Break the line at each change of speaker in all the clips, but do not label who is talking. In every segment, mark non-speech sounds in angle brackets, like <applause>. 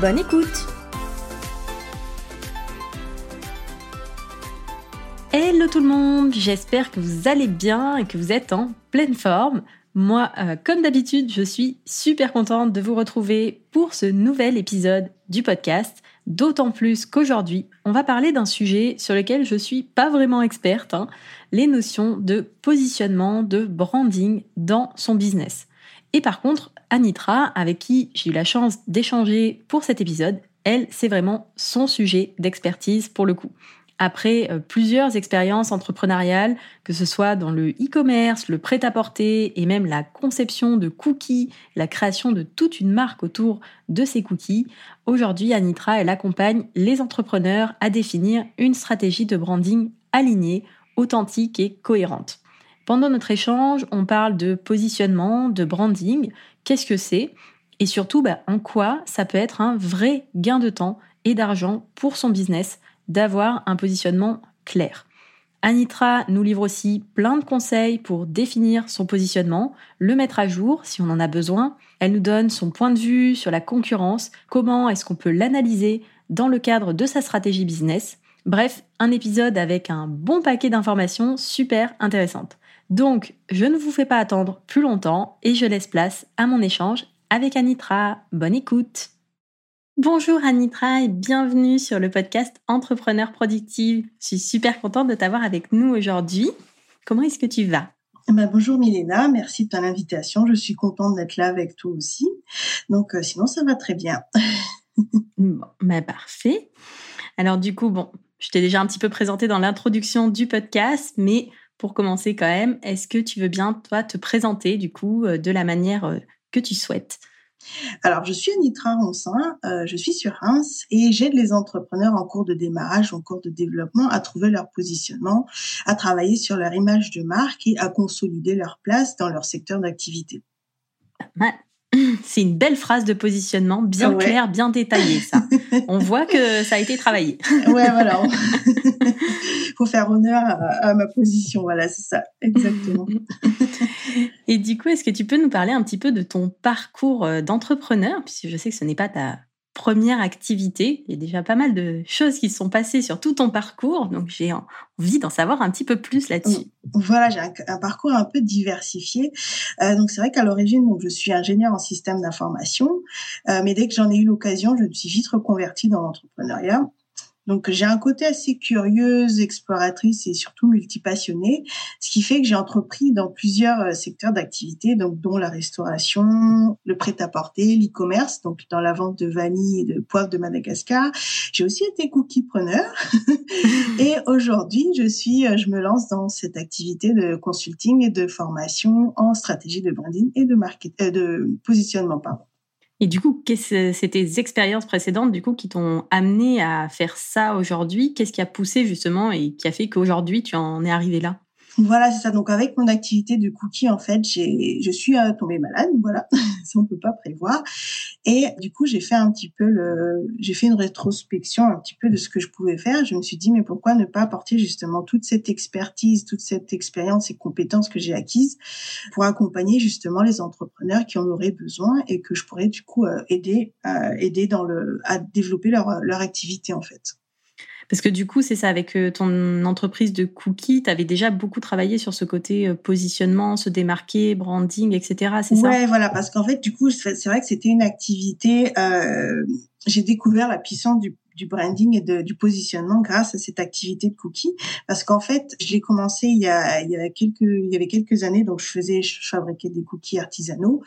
Bonne écoute Hello tout le monde, j'espère que vous allez bien et que vous êtes en pleine forme. Moi, euh, comme d'habitude, je suis super contente de vous retrouver pour ce nouvel épisode du podcast. D'autant plus qu'aujourd'hui, on va parler d'un sujet sur lequel je suis pas vraiment experte, hein, les notions de positionnement, de branding dans son business. Et par contre, Anitra, avec qui j'ai eu la chance d'échanger pour cet épisode, elle, c'est vraiment son sujet d'expertise pour le coup. Après euh, plusieurs expériences entrepreneuriales, que ce soit dans le e-commerce, le prêt-à-porter et même la conception de cookies, la création de toute une marque autour de ces cookies, aujourd'hui Anitra, elle accompagne les entrepreneurs à définir une stratégie de branding alignée, authentique et cohérente. Pendant notre échange, on parle de positionnement, de branding, qu'est-ce que c'est? Et surtout bah, en quoi ça peut être un vrai gain de temps et d'argent pour son business d'avoir un positionnement clair? Anitra nous livre aussi plein de conseils pour définir son positionnement, le mettre à jour si on en a besoin. Elle nous donne son point de vue sur la concurrence, comment est-ce qu'on peut l'analyser dans le cadre de sa stratégie business. Bref, un épisode avec un bon paquet d'informations super intéressantes. Donc, je ne vous fais pas attendre plus longtemps et je laisse place à mon échange avec Anitra. Bonne écoute Bonjour Anitra et bienvenue sur le podcast Entrepreneur Productive. Je suis super contente de t'avoir avec nous aujourd'hui. Comment est-ce que tu vas?
Eh ben, bonjour Milena, merci de ton invitation. Je suis contente d'être là avec toi aussi. Donc euh, sinon ça va très bien. <laughs>
bon, bah, parfait. Alors du coup, bon, je t'ai déjà un petit peu présenté dans l'introduction du podcast, mais pour commencer quand même, est-ce que tu veux bien, toi, te présenter du coup euh, de la manière euh, que tu souhaites?
Alors, je suis Anitra Ronsin, euh, je suis sur Reims et j'aide les entrepreneurs en cours de démarrage, en cours de développement à trouver leur positionnement, à travailler sur leur image de marque et à consolider leur place dans leur secteur d'activité. <laughs>
C'est une belle phrase de positionnement, bien claire, bien détaillée, ça. <laughs> On voit que ça a été travaillé. <laughs>
ouais, voilà. faut faire honneur à, ma position. Voilà, c'est ça, exactement.
Et du coup, est-ce que tu peux nous parler un petit peu de ton parcours euh, d'entrepreneur, puisque je sais que ce n'est pas ta première activité. Il y a déjà pas mal de choses qui se sont passées sur tout ton parcours, donc j'ai envie d'en savoir un petit peu plus là-dessus.
Voilà, j'ai un, parcours un peu diversifié. Euh, donc c'est vrai qu'à l'origine, donc je suis ingénieur en système d'information, euh, mais dès que j'en ai eu l'occasion, je me suis vite reconvertie dans l'entrepreneuriat. Donc j'ai un côté assez curieuse, exploratrice et surtout multipassionnée, ce qui fait que j'ai entrepris dans plusieurs euh, secteurs d'activité, donc dont la restauration, le prêt-à-porter, l'e-commerce, donc dans la vente de vanille et de poivre de Madagascar. J'ai aussi été cookie preneur <laughs> et aujourd'hui je suis, euh, je me lance dans cette activité de consulting et de formation en stratégie de branding et de market, euh, de positionnement pardon.
Et du coup, c'est tes expériences précédentes du coup qui t'ont amené à faire ça aujourd'hui? Qu'est-ce qui a poussé justement et qui a fait qu'aujourd'hui tu en es arrivé là?
Voilà, c'est ça. Donc avec mon activité de cookie, en fait, j'ai, je suis euh, tombée malade. Voilà, <laughs> ça on peut pas prévoir. Et du coup, j'ai fait un petit peu le, j'ai fait une rétrospection un petit peu de ce que je pouvais faire. Je me suis dit, mais pourquoi ne pas apporter justement toute cette expertise, toute cette expérience et compétences que j'ai acquises pour accompagner justement les entrepreneurs qui en auraient besoin et que je pourrais du coup euh, aider, euh, aider dans le, à développer leur, leur activité en fait.
Parce que du coup, c'est ça, avec euh, ton entreprise de cookies, tu avais déjà beaucoup travaillé sur ce côté euh, positionnement, se démarquer, branding, etc. C'est ça?
Ouais, voilà, parce qu'en fait, du coup, c'est vrai que c'était une activité. Euh, j'ai découvert la puissance du, du branding et de, du positionnement grâce à cette activité de cookies parce qu'en fait je l'ai commencé il y a il y a quelques il y avait quelques années donc je faisais je fabriquais des cookies artisanaux.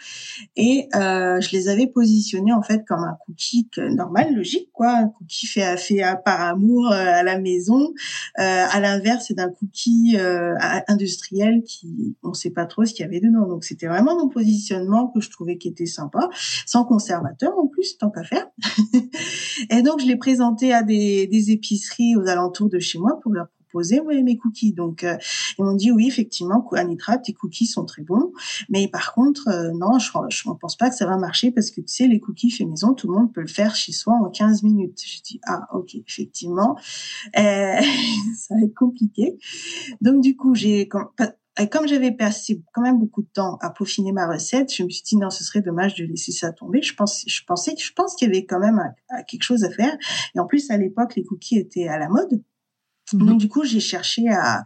Et euh, je les avais positionnés en fait comme un cookie normal logique quoi. Un cookie fait fait par amour euh, à la maison. Euh, à l'inverse d'un cookie euh, industriel qui on sait pas trop ce qu'il y avait dedans. Donc c'était vraiment mon positionnement que je trouvais qui était sympa sans conservateur en plus tant qu'à faire. <laughs> Et donc je l'ai présenté à des, épiceries aux alentours de chez moi pour leur proposer mes cookies. Donc euh, ils m'ont dit oui effectivement Anitra tes cookies sont très bons, mais par contre euh, non je ne pense pas que ça va marcher parce que tu sais les cookies fait maison tout le monde peut le faire chez soi en 15 minutes. Je dis ah ok effectivement euh, <laughs> ça va être compliqué. Donc du coup j'ai comme j'avais passé quand même beaucoup de temps à peaufiner ma recette, je me suis dit non, ce serait dommage de laisser ça tomber. Je pense, je pensais, je pense qu'il y avait quand même quelque chose à faire. Et en plus, à l'époque, les cookies étaient à la mode. Mhm. Donc du coup, j'ai cherché à,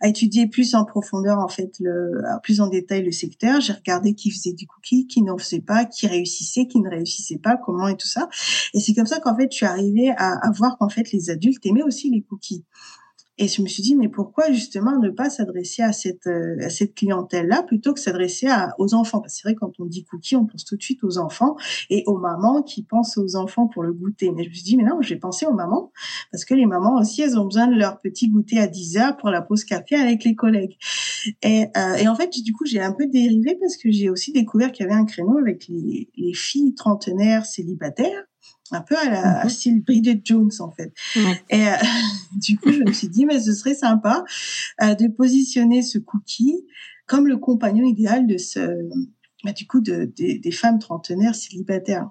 à, étudier plus en profondeur en fait, le, plus en détail le secteur. J'ai regardé qui faisait du cookie, qui n'en faisait pas, qui réussissait, qui ne réussissait pas, comment et tout ça. Et c'est comme ça qu'en fait, je suis arrivée à, à voir qu'en fait les adultes aimaient aussi les cookies. Et je me suis dit, mais pourquoi justement ne pas s'adresser à cette, euh, à cette clientèle-là plutôt que s'adresser aux enfants? Parce que c'est vrai, quand on dit cookies, on pense tout de suite aux enfants et aux mamans qui pensent aux enfants pour le goûter. Mais je me suis dit, mais non, j'ai pensé aux mamans parce que les mamans aussi, elles ont besoin de leur petit goûter à 10 heures pour la pause café avec les collègues. Et, euh, et en fait, du coup, j'ai un peu dérivé parce que j'ai aussi découvert qu'il y avait un créneau avec les, les filles trentenaires célibataires un peu à la mhm. style Bridget Jones en fait. Et euh, <laughs> du coup, je me suis dit, mais ce serait sympa euh, de positionner ce cookie comme le compagnon idéal de ce, bah, du coup, de, des femmes trentenaires célibataires.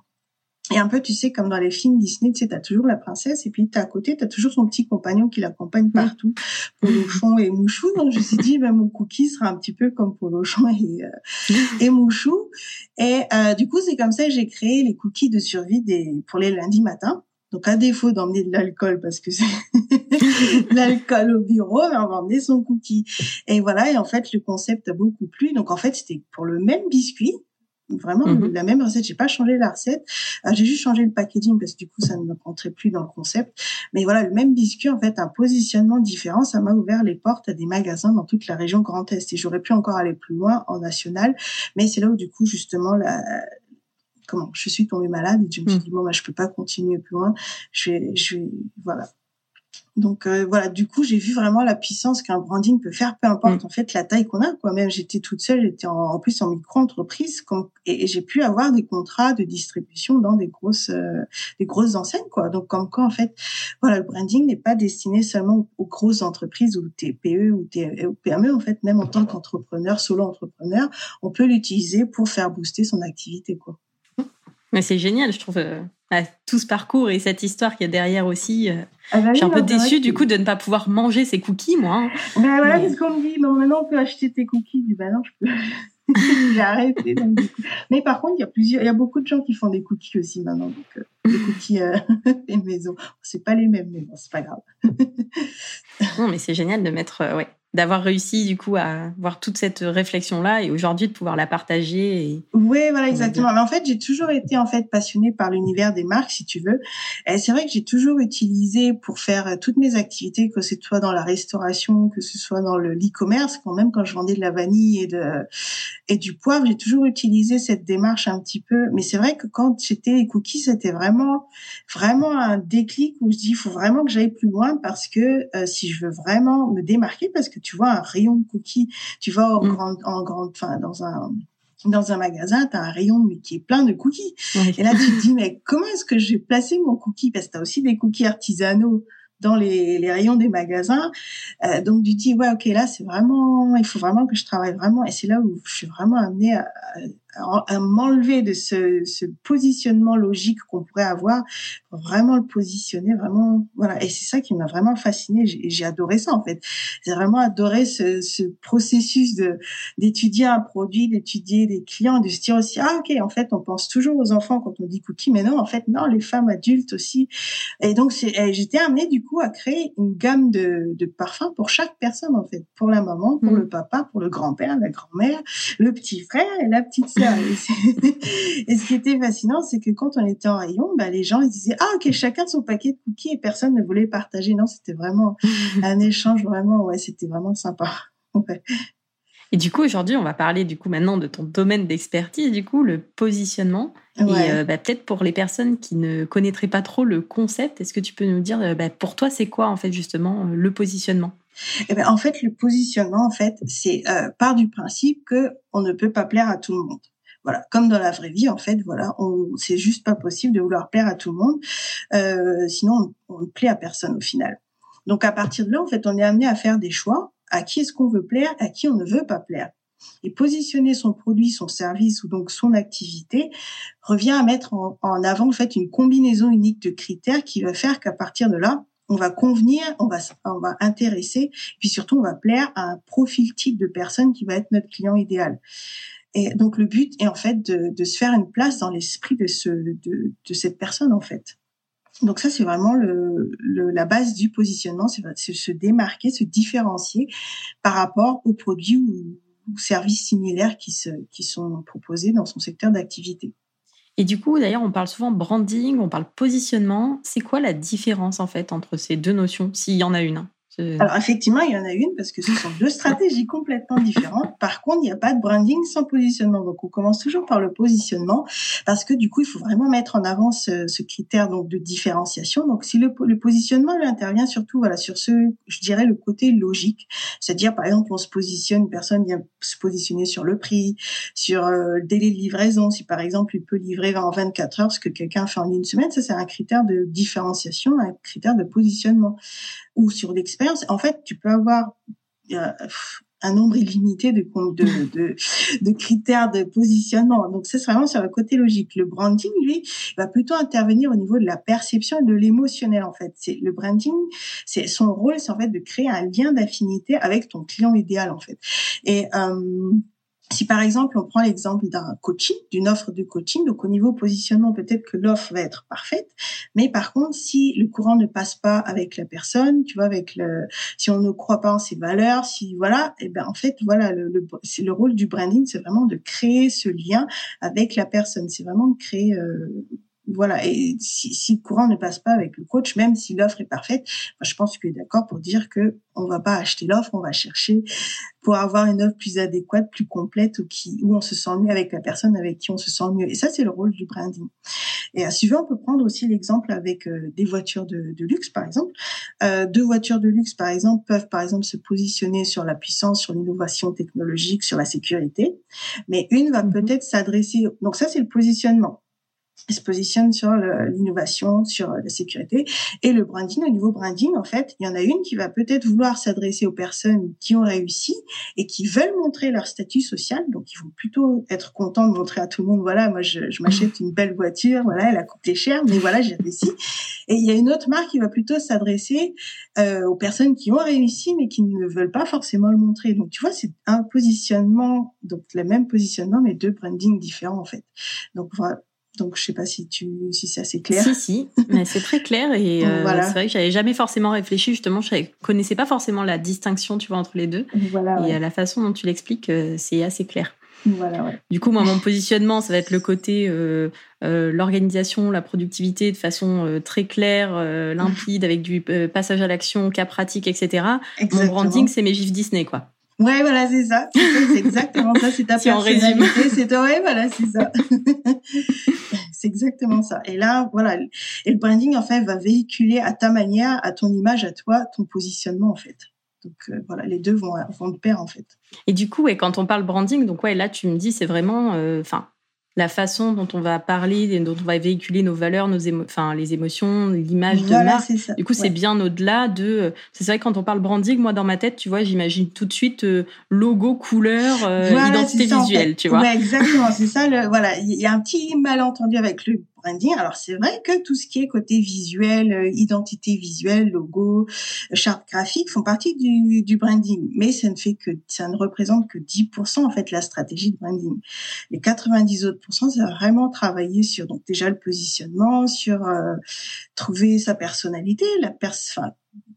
Et un peu, tu sais, comme dans les films Disney, tu sais, t'as toujours la princesse et puis t'as à côté, t'as toujours son petit compagnon qui l'accompagne partout, Polochon <laughs> et Mouchou. Donc je me suis dit, ben, mon cookie sera un petit peu comme Polochon et, euh, et Mouchou. Et euh, du coup, c'est comme ça que j'ai créé les cookies de survie des, pour les lundis matins. Donc à défaut d'emmener de l'alcool parce que c'est <laughs> l'alcool au bureau, ben, on va emmener son cookie. Et voilà, et en fait le concept a beaucoup plu. Donc en fait c'était pour le même biscuit, Vraiment mhm. la même recette. J'ai pas changé la recette. Euh, j'ai juste changé le packaging parce que du coup ça ne rentrait plus dans le concept. Mais voilà, le même biscuit en fait, un positionnement différent, ça m'a ouvert les portes à des magasins dans toute la région Grand Est. Et j'aurais pu encore aller plus loin en national, mais c'est là où du coup justement la, comment je suis tombée malade et je me suis mhm. dit bon bah je peux pas continuer plus loin. Je vais, je vais voilà donc euh, voilà, du coup, j'ai vu vraiment la puissance qu'un branding peut faire, peu importe mm. en fait la taille qu'on a. Quoi. Même j'étais toute seule, j'étais en, plus en micro-entreprise, et, j'ai pu avoir des contrats de distribution dans des grosses, euh, des grosses enseignes. Quoi. Donc comme quoi en fait, voilà, le branding n'est pas destiné seulement aux, grosses entreprises ou TPE ou, ou PME. En fait, même en tant qu'entrepreneur, solo-entrepreneur, on peut l'utiliser pour faire booster son activité. Quoi.
Mais c'est génial, je trouve. Euh, tout ce parcours et cette histoire qu'il y a derrière aussi. Euh, ah bah je suis un peu déçue du coup de ne pas pouvoir manger ces cookies, moi. Hein.
Ben voilà, parce qu'on me dit, bon, maintenant on peut acheter tes cookies. Dis, bah non, je peux. <laughs> J'ai arrêté. Mais par contre, il y a plusieurs, il y a beaucoup de gens qui font des cookies aussi maintenant. Donc, euh, des cookies euh, <laughs> maison. C'est pas les mêmes, mais bon, c'est pas grave.
non, mais c'est génial de mettre, ouais, d'avoir réussi du coup à voir toute cette réflexion là et aujourd'hui de pouvoir la partager. Et...
Oui, voilà exactement. Mais en fait, j'ai toujours été en fait passionnée par l'univers des marques, si tu veux. Et c'est vrai que j'ai toujours utilisé pour faire euh, toutes mes activités, que ce soit dans la restauration, que ce soit dans le e-commerce, quand même quand je vendais de la vanille et de et du poivre, j'ai toujours utilisé cette démarche un petit peu. Mais c'est vrai que quand j'étais les cookies, c'était vraiment vraiment un déclic où je dis il faut vraiment que j'aille plus loin parce que euh, si je veux vraiment me démarquer, parce que tu vois un rayon de cookies, tu vas en mm. grande, en grande, enfin dans un dans un magasin, tu as un rayon mais qui est plein de cookies. Et là, tu te dis, mais comment est-ce que je vais placer mon cookie? Parce que tu as aussi des cookies artisanaux dans les, les rayons des magasins. Euh, donc, tu te dis, ouais, ok, là, c'est vraiment, il faut vraiment que je travaille vraiment. Et c'est là où je suis vraiment amenée à, à m'enlever de ce, ce, positionnement logique qu'on pourrait avoir, vraiment le positionner, vraiment, voilà. Et c'est ça qui m'a vraiment fascinée. J'ai adoré ça en fait. J'ai vraiment adoré ce, ce processus de d'étudier un produit, d'étudier des clients, de se dire aussi ah ok en fait on pense toujours aux enfants quand on dit cookie, mais non en fait non les femmes adultes aussi. Et donc j'étais amenée du coup à créer une gamme de, de parfums pour chaque personne en fait, pour la maman, pour mmh. le papa, pour le grand-père, la grand-mère, le petit frère et la petite ça. <laughs> Et, ce qui était fascinant, c'est que quand on était en rayon, bah, les gens ils disaient ah ok chacun son paquet de cookies et personne ne voulait partager. Non, c'était vraiment <laughs> un échange vraiment ouais, c'était vraiment sympa. <laughs>
Et du coup, aujourd'hui, on va parler du coup maintenant de ton domaine d'expertise, du coup, le positionnement. Et euh, bah, peut-être pour les personnes qui ne connaîtraient pas trop le concept, est-ce que tu peux nous dire, euh, bah, pour toi, c'est quoi en fait justement euh, le positionnement?
Eh ben, en fait, le positionnement, en fait, c'est part du principe que on ne peut pas plaire à tout le monde. Voilà, comme dans la vraie vie, en fait, voilà, on, c'est juste pas possible de vouloir plaire à tout le monde, sinon on, ne plaît à personne au final. Donc à partir de là, en fait, on est amené à faire des choix à qui est-ce qu'on veut plaire, à qui on ne veut pas plaire. Et positionner son produit, son service ou donc son activité revient à mettre en, avant en fait une combinaison unique de critères qui va faire qu'à partir de là, on va convenir, on va on va intéresser, puis surtout on va plaire à un profil type de personne qui va être notre client idéal. Et donc le but est en fait de, se faire une place dans l'esprit de ce de, de cette personne en fait. Donc ça, c'est vraiment le, la base du positionnement, c'est se démarquer, se différencier par rapport aux produits ou, services similaires qui, se, qui sont proposés dans son secteur d'activité.
Et du coup, d'ailleurs, on parle souvent branding, on parle positionnement. C'est quoi la différence en fait entre ces deux notions, s'il y en a une?
Alors effectivement, il y en a une parce que ce sont deux stratégies complètement différentes. Par contre, il n'y a pas de branding sans positionnement. Donc on commence toujours par le positionnement parce que du coup, il faut vraiment mettre en avant ce, critère donc de différenciation. Donc si le, positionnement intervient surtout voilà sur ce, je dirais le côté logique, c'est-à-dire par exemple on se positionne, une personne vient se positionner sur le prix, sur euh, le délai de livraison. Si par exemple il peut livrer en 24 heures ce que quelqu'un fait en une semaine, ça c'est un critère de différenciation, un critère de positionnement ou sur l'expérience. En fait, tu peux avoir euh, un nombre illimité de, de, de, critères de positionnement. Donc, c'est vraiment sur le côté logique. Le branding, lui, va plutôt intervenir au niveau de la perception et de l'émotionnel, en fait. C'est le branding, c'est son rôle, c'est en fait de créer un lien d'affinité avec ton client idéal, en fait. Et euh, si par exemple on prend l'exemple d'un coaching, d'une offre de coaching, donc au niveau positionnement, peut-être que l'offre va être parfaite, mais par contre si le courant ne passe pas avec la personne, tu vois, avec le, si on ne croit pas en ses valeurs, si voilà, et eh ben en fait voilà, le, le rôle du branding, c'est vraiment de créer ce lien avec la personne, c'est vraiment de créer euh, voilà. Et si, si, le courant ne passe pas avec le coach, même si l'offre est parfaite, je pense qu'il est d'accord pour dire que on va pas acheter l'offre, on va chercher pour avoir une offre plus adéquate, plus complète, ou qui, où on se sent mieux avec la personne avec qui on se sent mieux. Et ça, c'est le rôle du branding. Et à suivant, on peut prendre aussi l'exemple avec euh, des voitures de, de, luxe, par exemple. Euh, deux voitures de luxe, par exemple, peuvent, par exemple, se positionner sur la puissance, sur l'innovation technologique, sur la sécurité. Mais une va mmh peut-être s'adresser, donc ça, c'est le positionnement se positionne sur l'innovation, sur la sécurité. Et le branding, au niveau branding, en fait, il y en a une qui va peut-être vouloir s'adresser aux personnes qui ont réussi et qui veulent montrer leur statut social. Donc, ils vont plutôt être contents de montrer à tout le monde, voilà, moi, je, je m'achète une belle voiture, voilà, elle a coûté cher, mais voilà, j'ai réussi. Et il y a une autre marque qui va plutôt s'adresser euh, aux personnes qui ont réussi, mais qui ne veulent pas forcément le montrer. Donc, tu vois, c'est un positionnement, donc le même positionnement, mais deux brandings différents, en fait. Donc, voilà donc, je sais pas si tu, si c'est assez clair.
Si, si, mais c'est très clair et <laughs> euh, c'est vrai que j'avais jamais forcément réfléchi justement. Je connaissais pas forcément la distinction, tu vois, entre les deux. Voilà, et la façon dont tu l'expliques, euh, c'est assez clair.
Voilà, ouais.
Du coup, moi, mon positionnement, ça va être le côté euh, l'organisation, la productivité de façon très claire, limpide, avec du passage à l'action, cas pratique, etc. Mon branding, c'est mes gifs Disney, quoi.
Ouais, voilà, c'est ça. C'est exactement ça. C'est ta <laughs> si personnalité. C'est ouais, voilà, c'est ça. <laughs> c'est exactement ça. Et là, voilà. Et le branding, en fait, va véhiculer à ta manière, à ton image, à toi, ton positionnement, en fait. Donc euh, voilà, les deux vont, vont de pair, en fait.
Et du coup, et quand on parle branding, donc ouais, là, tu me dis, c'est vraiment, euh, enfin, la façon dont on va parler, et dont on va véhiculer nos valeurs, nos enfin les émotions, l'image de marque. Du coup, c'est bien au-delà de. C'est vrai quand on parle branding, moi dans ma tête, tu vois, j'imagine tout de suite euh, logo, couleur, euh, identité visuelle, tu vois.
Ouais, exactement. C'est ça. Le, voilà, il y a un petit malentendu avec le Alors c'est vrai que tout ce qui est côté visuel, euh, identité visuelle, logo, charte graphique font partie du, du, branding, mais ça ne fait que ça ne représente que 10% en fait la stratégie de branding. Les 90 autres pourcents, c'est vraiment travailler sur donc déjà le positionnement, sur euh, trouver sa personnalité, la pers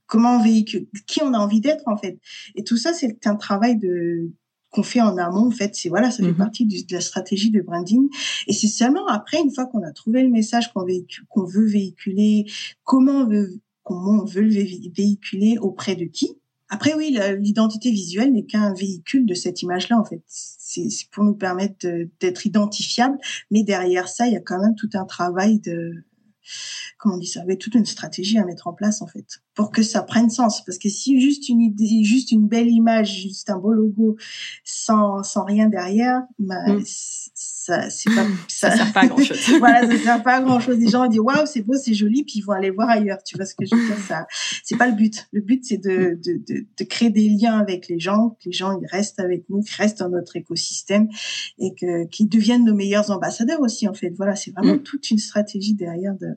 comment véhicule, qui on a envie d'être en fait. Et tout ça c'est un travail de qu'on fait en amont, en fait, c'est voilà, ça fait mhm. partie de la stratégie de branding. Et c'est seulement après, une fois qu'on a trouvé le message qu'on qu'on veut véhiculer, comment on veut, comment on veut le véhiculer auprès de qui. Après, oui, l'identité visuelle n'est qu'un véhicule de cette image-là, en fait. C'est pour nous permettre d'être identifiables, mais derrière ça, il y a quand même tout un travail de, comment on dit ça, avec toute une stratégie à mettre en place en fait pour que ça prenne sens. Parce que si juste une idée, juste une belle image, juste un beau logo sans sans rien derrière, bah, mm. Ça c'est pas <laughs>
ça, ça sert pas à grand chose. <laughs>
voilà, ça sert pas à grand chose. Les gens disent waouh c'est beau, c'est joli, puis ils vont aller voir ailleurs. Tu vois ce que je veux dire Ça, c'est pas le but. Le but c'est de, de, de de créer des liens avec les gens, que les gens ils restent avec nous, qu'ils restent dans notre écosystème et que qu'ils deviennent nos meilleurs ambassadeurs aussi en fait. Voilà, c'est vraiment mm. toute une stratégie derrière de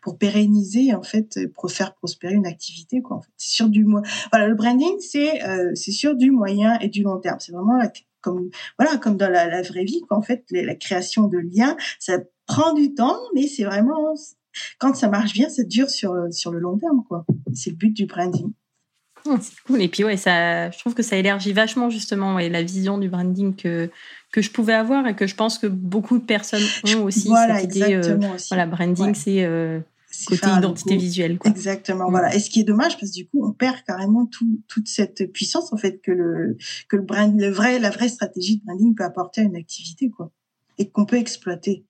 pour pérenniser en fait pour faire prospérer une activité quoi en fait c'est sur du voilà le branding c'est euh, c'est sur du moyen et du long terme c'est vraiment comme voilà comme dans la, la vraie vie quoi en fait la, création de liens ça prend du temps mais c'est vraiment quand ça marche bien ça dure sur sur le long terme quoi c'est le but du branding
oh, c'est cool. Et puis, ouais, ça, je trouve que ça élargit vachement, justement, ouais, la vision du branding que, que je pouvais avoir et que je pense que beaucoup de personnes ont aussi
voilà, cette idée. Euh,
voilà, branding, c'est euh, côté identité visuelle. Quoi.
Exactement, voilà. Mm. Et ce qui est dommage, parce que du coup, on perd carrément tout, toute cette puissance en fait que le que le brand, le vrai, la vraie stratégie de branding peut apporter à une activité, quoi, et qu'on peut exploiter.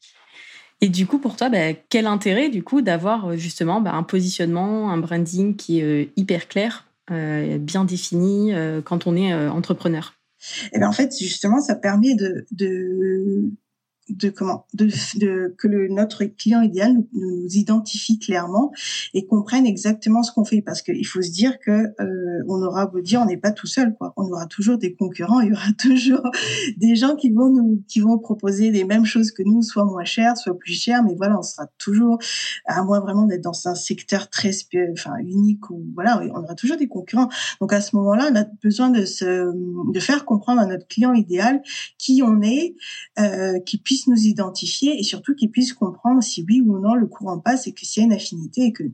Et du coup, pour toi, bah, quel intérêt du coup d'avoir euh, justement bah, un positionnement, un branding qui est hyper clair, bien défini quand on est entrepreneur?
Et eh bien en fait justement ça permet de, de de comment de, de que le, notre client idéal nous, nous, identifie clairement et comprenne exactement ce qu'on fait. Parce qu'il faut se dire que euh, on aura beau dire on n'est pas tout seul quoi. On aura toujours des concurrents il y aura <laughs> toujours des gens qui vont nous qui vont proposer les mêmes choses que nous soit moins cher soit plus cher mais voilà on sera toujours à moins vraiment d'être dans un secteur très enfin unique ou voilà on aura toujours des concurrents. Donc à ce moment-là on a besoin de se de faire comprendre à notre client idéal qui on est euh, qui puisse nous identifier et surtout qu'ils puissent comprendre si oui ou non le courant passe et que s'il y a une affinité et que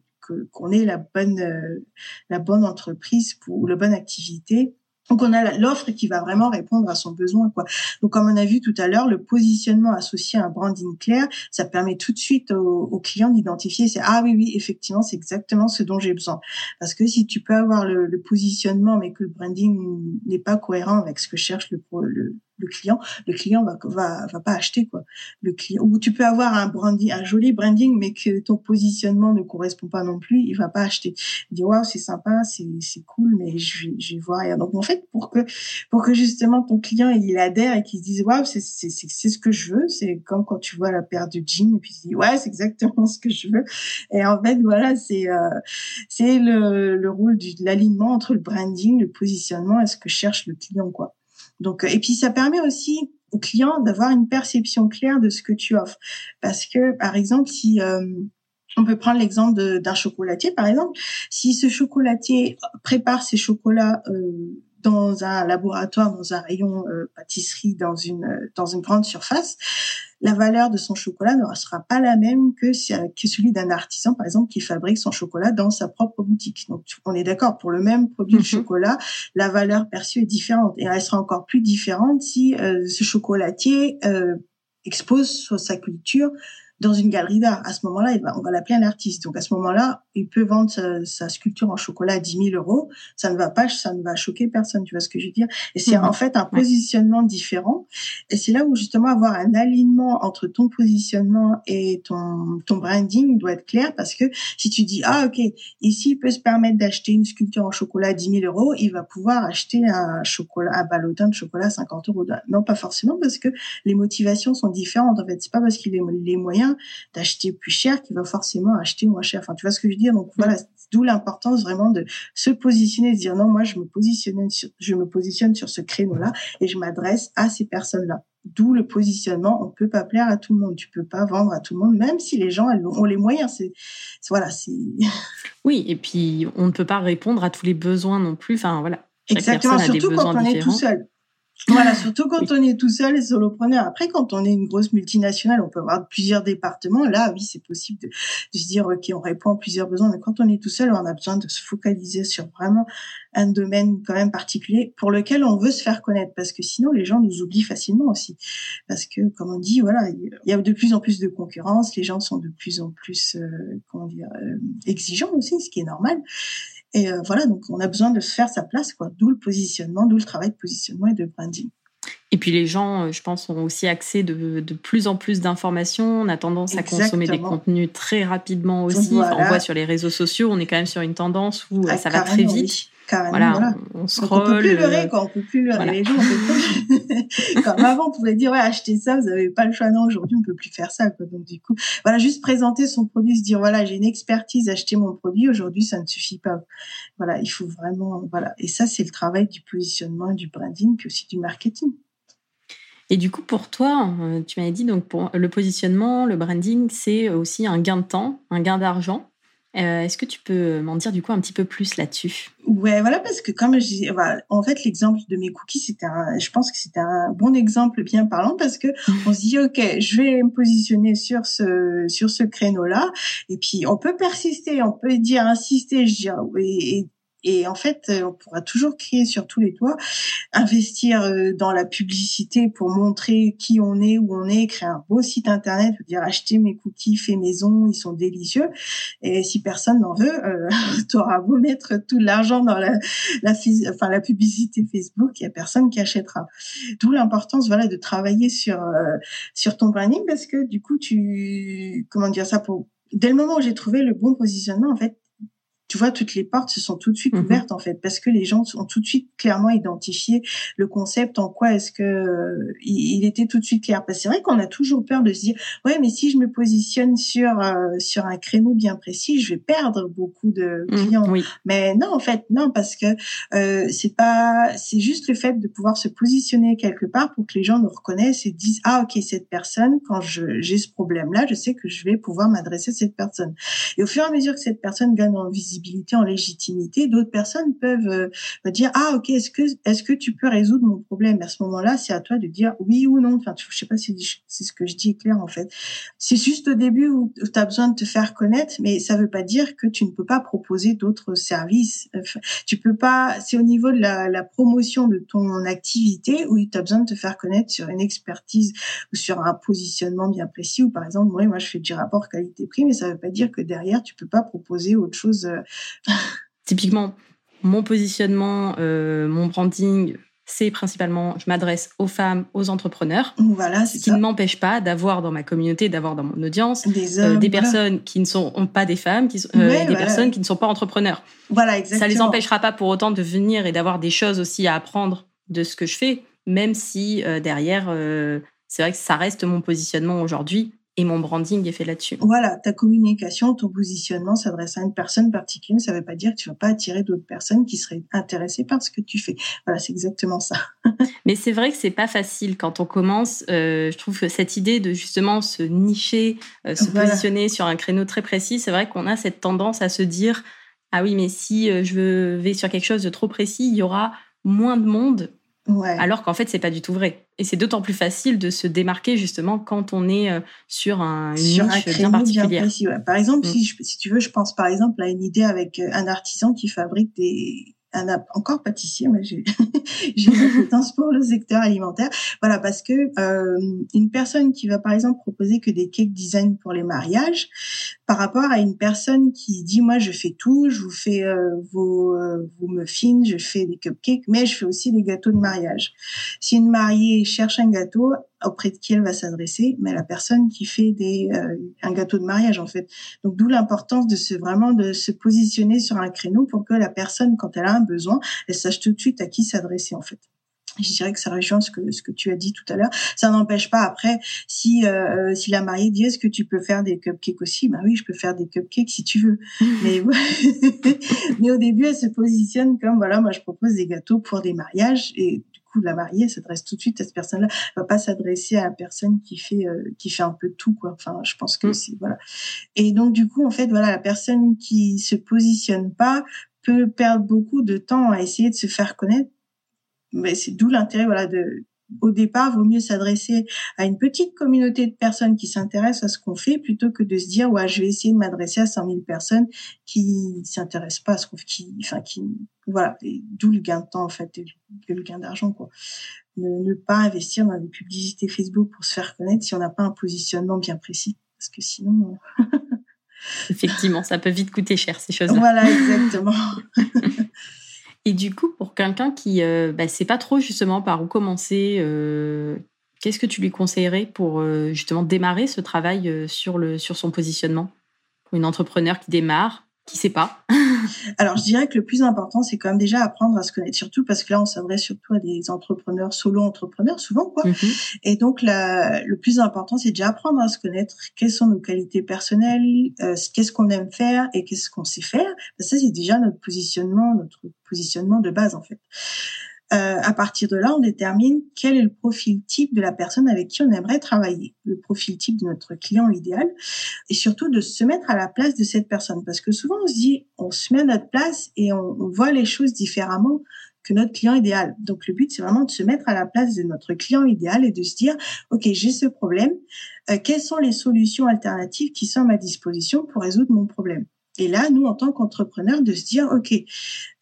qu'on ait la bonne euh, la bonne entreprise pour la bonne activité donc on a l'offre qui va vraiment répondre à son besoin quoi. Donc comme on a vu tout à l'heure, le positionnement associé à un branding clair, ça permet tout de suite au, client d'identifier c'est ah oui oui effectivement c'est exactement ce dont j'ai besoin. Parce que si tu peux avoir le, positionnement mais que le branding n'est pas cohérent avec ce que cherche le, le client, le client va, va, va pas acheter, quoi. Le client, ou tu peux avoir un branding, un joli branding, mais que ton positionnement ne correspond pas non plus, il va pas acheter. Il dit, waouh, c'est sympa, c'est, c'est cool, mais je, je voir rien. Donc, en fait, pour que, pour que justement ton client, il adhère et qu'il se dise, waouh, c'est, c'est, c'est ce que je veux. C'est comme quand tu vois la paire de jeans et puis tu dis, ouais, c'est exactement ce que je veux. Et en fait, voilà, c'est, euh, c'est le, le rôle de l'alignement entre le branding, le positionnement et ce que cherche le client, quoi. Donc, euh, et puis ça permet aussi au client d'avoir une perception claire de ce que tu offres. Parce que, par exemple, si euh, on peut prendre l'exemple d'un chocolatier, par exemple, si ce chocolatier prépare ses chocolats euh, dans un laboratoire, dans un rayon pâtisserie, dans une dans une grande surface, la valeur de son chocolat ne sera pas la même que, que celui d'un artisan, par exemple, qui fabrique son chocolat dans sa propre boutique. Donc, on est d'accord, pour le même produit de mhm. chocolat, la valeur perçue est différente. Et elle sera encore plus différente si euh, ce chocolatier euh, expose sur sa culture dans une galerie d'art. À ce moment-là, on va l'appeler un artiste. Donc à ce moment-là, il peut vendre sa, sculpture en chocolat à 10 000 euros. Ça ne va pas, ça ne va choquer personne. Tu vois ce que je veux dire Et c'est mhm. en fait un positionnement différent. Et c'est là où justement avoir un alignement entre ton positionnement et ton ton branding doit être clair parce que si tu dis ah ok ici il peut se permettre d'acheter une sculpture en chocolat à 10 000 euros, il va pouvoir acheter un chocolat, un ballotin de chocolat à 50 euros. Non, pas forcément parce que les motivations sont différentes. En fait, c'est pas parce qu'il a les moyens d'acheter plus cher qui va forcément acheter moins cher. Enfin, tu vois ce que je veux dire? Donc voilà, d'où l'importance vraiment de se positionner, de dire non, moi je me positionne sur, je me positionne sur ce créneau-là et je m'adresse à ces personnes-là. D'où le positionnement. On peut pas plaire à tout le monde. Tu peux pas vendre à tout le monde, même si les gens ont les moyens. C'est voilà, c'est. <laughs>
Oui, et puis on ne peut pas répondre à tous les besoins non plus. Enfin voilà.
Exactement. Surtout quand on est tout seul Voilà, surtout quand on est tout seul et solopreneur. Après, quand on est une grosse multinationale, on peut avoir plusieurs départements. Là, oui, c'est possible de, de, se dire, OK, on répond à plusieurs besoins. Mais quand on est tout seul, on a besoin de se focaliser sur vraiment un domaine quand même particulier pour lequel on veut se faire connaître. Parce que sinon, les gens nous oublient facilement aussi. Parce que, comme on dit, voilà, il y a de plus en plus de concurrence. Les gens sont de plus en plus, euh, comment dire, euh, exigeants aussi, ce qui est normal. Et euh, voilà, donc on a besoin de se faire sa place, quoi. D'où le positionnement, d'où le travail de positionnement et de branding.
Et puis les gens, euh, je pense, ont aussi accès de, de plus en plus d'informations. On a tendance à consommer des contenus très rapidement aussi. on voit sur les réseaux sociaux, on est quand même sur une tendance où euh, ah, ça va très vite.
Voilà,
On, on scroll. peut
plus leurrer, quoi. On peut plus leurrer les gens. <laughs> Comme avant, on pouvait dire, ouais, achetez ça, vous n'avez pas le choix. Non, aujourd'hui, on peut plus faire ça, quoi. Donc, du coup, voilà, juste présenter son produit, se dire, voilà, j'ai une expertise, acheter mon produit. Aujourd'hui, ça ne suffit pas. Voilà, il faut vraiment, voilà. Et ça, c'est le travail du positionnement, du branding, puis aussi du marketing.
Et du coup, pour toi, euh, tu m'avais dit donc pour le positionnement, le branding, c'est aussi un gain de temps, un gain d'argent. Euh, est-ce que tu peux m'en dire du coup un petit peu plus là-dessus?
Ouais, voilà, parce que comme je voilà, en fait, l'exemple de mes cookies, c'était un, je pense que c'était un bon exemple bien parlant parce que <laughs> on se dit, ok, je vais me positionner sur ce sur ce créneau-là, et puis on peut persister, on peut dire insister, je dis, et, et et en fait, euh, on pourra toujours crier sur tous les toits, investir euh, dans la publicité pour montrer qui on est, où on est, créer un beau site internet, dire acheter mes cookies faits maison, ils sont délicieux. Et si personne n'en veut, euh, <laughs> tu auras beau mettre tout l'argent dans la, la, enfin, la publicité Facebook, il y a personne qui achètera. D'où l'importance, voilà, de travailler sur euh, sur ton branding parce que du coup, tu comment dire ça pour dès le moment où j'ai trouvé le bon positionnement, en fait, tu vois, toutes les portes se sont tout de suite mhm. ouvertes en fait, parce que les gens ont tout de suite clairement identifié le concept, en quoi est-ce que euh, il, était tout de suite clair. Parce que c'est vrai qu'on a toujours peur de se dire, ouais, mais si je me positionne sur euh, sur un créneau bien précis, je vais perdre beaucoup de mhm, clients. Mais non, en fait, non, parce que euh, c'est pas, c'est juste le fait de pouvoir se positionner quelque part pour que les gens nous reconnaissent et disent, ah ok, cette personne, quand je j'ai ce problème-là, je sais que je vais pouvoir m'adresser à cette personne. Et au fur et à mesure que cette personne gagne en visibilité en légitimité, d'autres personnes peuvent euh, me dire ah ok est-ce que est-ce que tu peux résoudre mon problème? À ce moment-là c'est à toi de dire oui ou non. Enfin je sais pas si c'est ce que je dis clair en fait. C'est juste au début où tu as besoin de te faire connaître mais ça veut pas dire que tu ne peux pas proposer d'autres services. Tu peux pas c'est au niveau de la, la promotion de ton activité où tu as besoin de te faire connaître sur une expertise ou sur un positionnement bien précis. Ou par exemple moi moi je fais du rapport qualité-prix mais ça veut pas dire que derrière tu peux pas proposer autre chose euh,
Typiquement, mon positionnement, euh, mon branding, c'est principalement, je m'adresse aux femmes, aux entrepreneurs.
Voilà,
ce qui ne m'empêche pas d'avoir dans ma communauté, d'avoir dans mon audience des, euh, personnes qui ne sont pas des femmes, qui sont, euh, des personnes qui ne sont pas entrepreneurs.
Voilà, exactement.
Ça les empêchera pas pour autant de venir et d'avoir des choses aussi à apprendre de ce que je fais, même si derrière, c'est vrai que ça reste mon positionnement aujourd'hui et mon branding est fait là-dessus.
Voilà, ta communication, ton positionnement s'adresse à une personne particulière, ça ne veut pas dire que tu vas pas attirer d'autres personnes qui seraient intéressées par ce que tu fais. Voilà, c'est exactement ça. <laughs>
Mais c'est vrai que c'est pas facile quand on commence. Euh, je trouve que cette idée de justement se nicher, euh, se positionner sur un créneau très précis, c'est vrai qu'on a cette tendance à se dire ah oui, mais si euh, je vais sur quelque chose de trop précis, il y aura moins de monde alors qu'en fait, c'est pas du tout vrai. Et c'est d'autant plus facile de se démarquer justement quand on est euh, sur un, une niche bien particulière.
Par exemple, mm. si, si tu veux, je pense par exemple à une idée avec euh, un artisan qui fabrique des un encore pâtissier, mais j'ai <laughs> j'ai une compétence pour le secteur alimentaire. Voilà, parce que euh, une personne qui va par exemple proposer que des cake design pour les mariages, par rapport à une personne qui dit moi je fais tout, je vous fais euh, vos euh, vos muffins, je fais des cupcakes, mais je fais aussi des gâteaux de mariage. Si une mariée cherche un gâteau, auprès de qui elle va s'adresser, mais la personne qui fait des euh, un gâteau de mariage en fait. Donc d'où l'importance de se vraiment de se positionner sur un créneau pour que la personne quand elle a un besoin, elle sache tout de suite à qui s'adresser en fait. Je dirais que ça rejoint ce que ce que tu as dit tout à l'heure. Ça n'empêche pas après si euh, si la mariée dit est-ce que tu peux faire des cupcakes aussi? Ben oui, je peux faire des cupcakes si tu veux. <laughs> mais <laughs> mais au début, elle se positionne comme voilà, moi je propose des gâteaux pour des mariages et coup, la mariée s'adresse tout de suite à cette personne-là. Elle va pas s'adresser à la personne qui fait euh, qui fait un peu tout quoi. Enfin, je pense que mm. c'est voilà. Et donc du coup, en fait, voilà, la personne qui se positionne pas peut perdre beaucoup de temps à essayer de se faire connaître mais c'est d'où l'intérêt voilà de au départ, vaut mieux s'adresser à une petite communauté de personnes qui s'intéressent à ce qu'on fait plutôt que de se dire ouais je vais essayer de m'adresser à 100 000 personnes qui s'intéressent pas à ce qu'on qui enfin qui voilà d'où le gain de temps en fait et le gain d'argent quoi. Ne, pas investir dans des publicités Facebook pour se faire connaître si on n'a pas un positionnement bien précis parce que sinon
effectivement ça peut vite coûter cher ces choses-là.
Voilà exactement <laughs>
Et du coup, pour quelqu'un qui ne euh, bah, sait pas trop justement par où commencer, euh, qu'est-ce que tu lui conseillerais pour euh, justement démarrer ce travail sur, sur son positionnement? Pour une entrepreneur qui démarre, qui sait pas
Alors, je dirais que le plus important, c'est quand même déjà apprendre à se connaître, surtout parce que là, on s'adresse surtout à des entrepreneurs, solo-entrepreneurs, souvent, quoi. Mm-hmm. Et donc, la, le plus important, c'est déjà apprendre à se connaître, quelles sont nos qualités personnelles, euh, qu'est-ce qu'on aime faire et qu'est-ce qu'on sait faire. Ça, c'est déjà notre positionnement, notre positionnement de base, en fait. Euh, à partir de là, on détermine quel est le profil type de la personne avec qui on aimerait travailler, le profil type de notre client idéal, et surtout de se mettre à la place de cette personne. Parce que souvent, on se dit, on se met à notre place et on, voit les choses différemment que notre client idéal. Donc, le but, c'est vraiment de se mettre à la place de notre client idéal et de se dire, OK, j'ai ce problème. Euh, quelles sont les solutions alternatives qui sont à ma disposition pour résoudre mon problème? Et là, nous, en tant qu'entrepreneurs, de se dire, OK,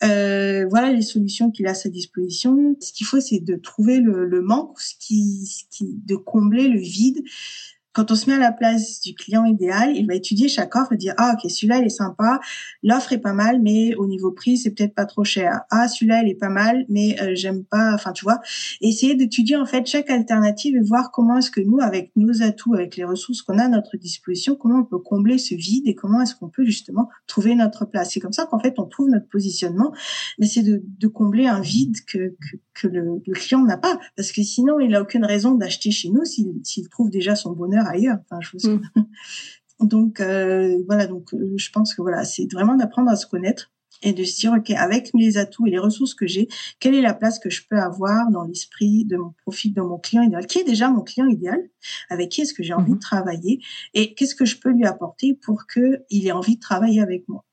euh, voilà les solutions qu'il a à sa disposition. Ce qu'il faut, c'est de trouver le, le manque, ce qui, ce qui, de combler le vide quand on se met à la place du client idéal, il va étudier chaque offre et dire ah ok celui-là il est sympa, l'offre est pas mal mais au niveau prix c'est peut-être pas trop cher. Ah celui-là il est pas mal mais euh, j'aime pas. Enfin tu vois, essayer d'étudier en fait chaque alternative et voir comment est-ce que nous avec nos atouts, avec les ressources qu'on a à notre disposition, comment on peut combler ce vide et comment est-ce qu'on peut justement trouver notre place. C'est comme ça qu'en fait on trouve notre positionnement, mais c'est de, combler un vide que, que le, le, client n'a pas parce que sinon il a aucune raison d'acheter chez nous s'il trouve déjà son bonheur ailleurs. Enfin, je mm. <laughs> Donc euh, voilà, donc euh, je pense que voilà, c'est vraiment d'apprendre à se connaître et de se dire ok avec les atouts et les ressources que j'ai, quelle est la place que je peux avoir dans l'esprit de mon profil, de mon client idéal, qui est déjà mon client idéal, avec qui est-ce que j'ai envie de mm-hmm. travailler et qu'est-ce que je peux lui apporter pour que il ait envie de travailler avec moi.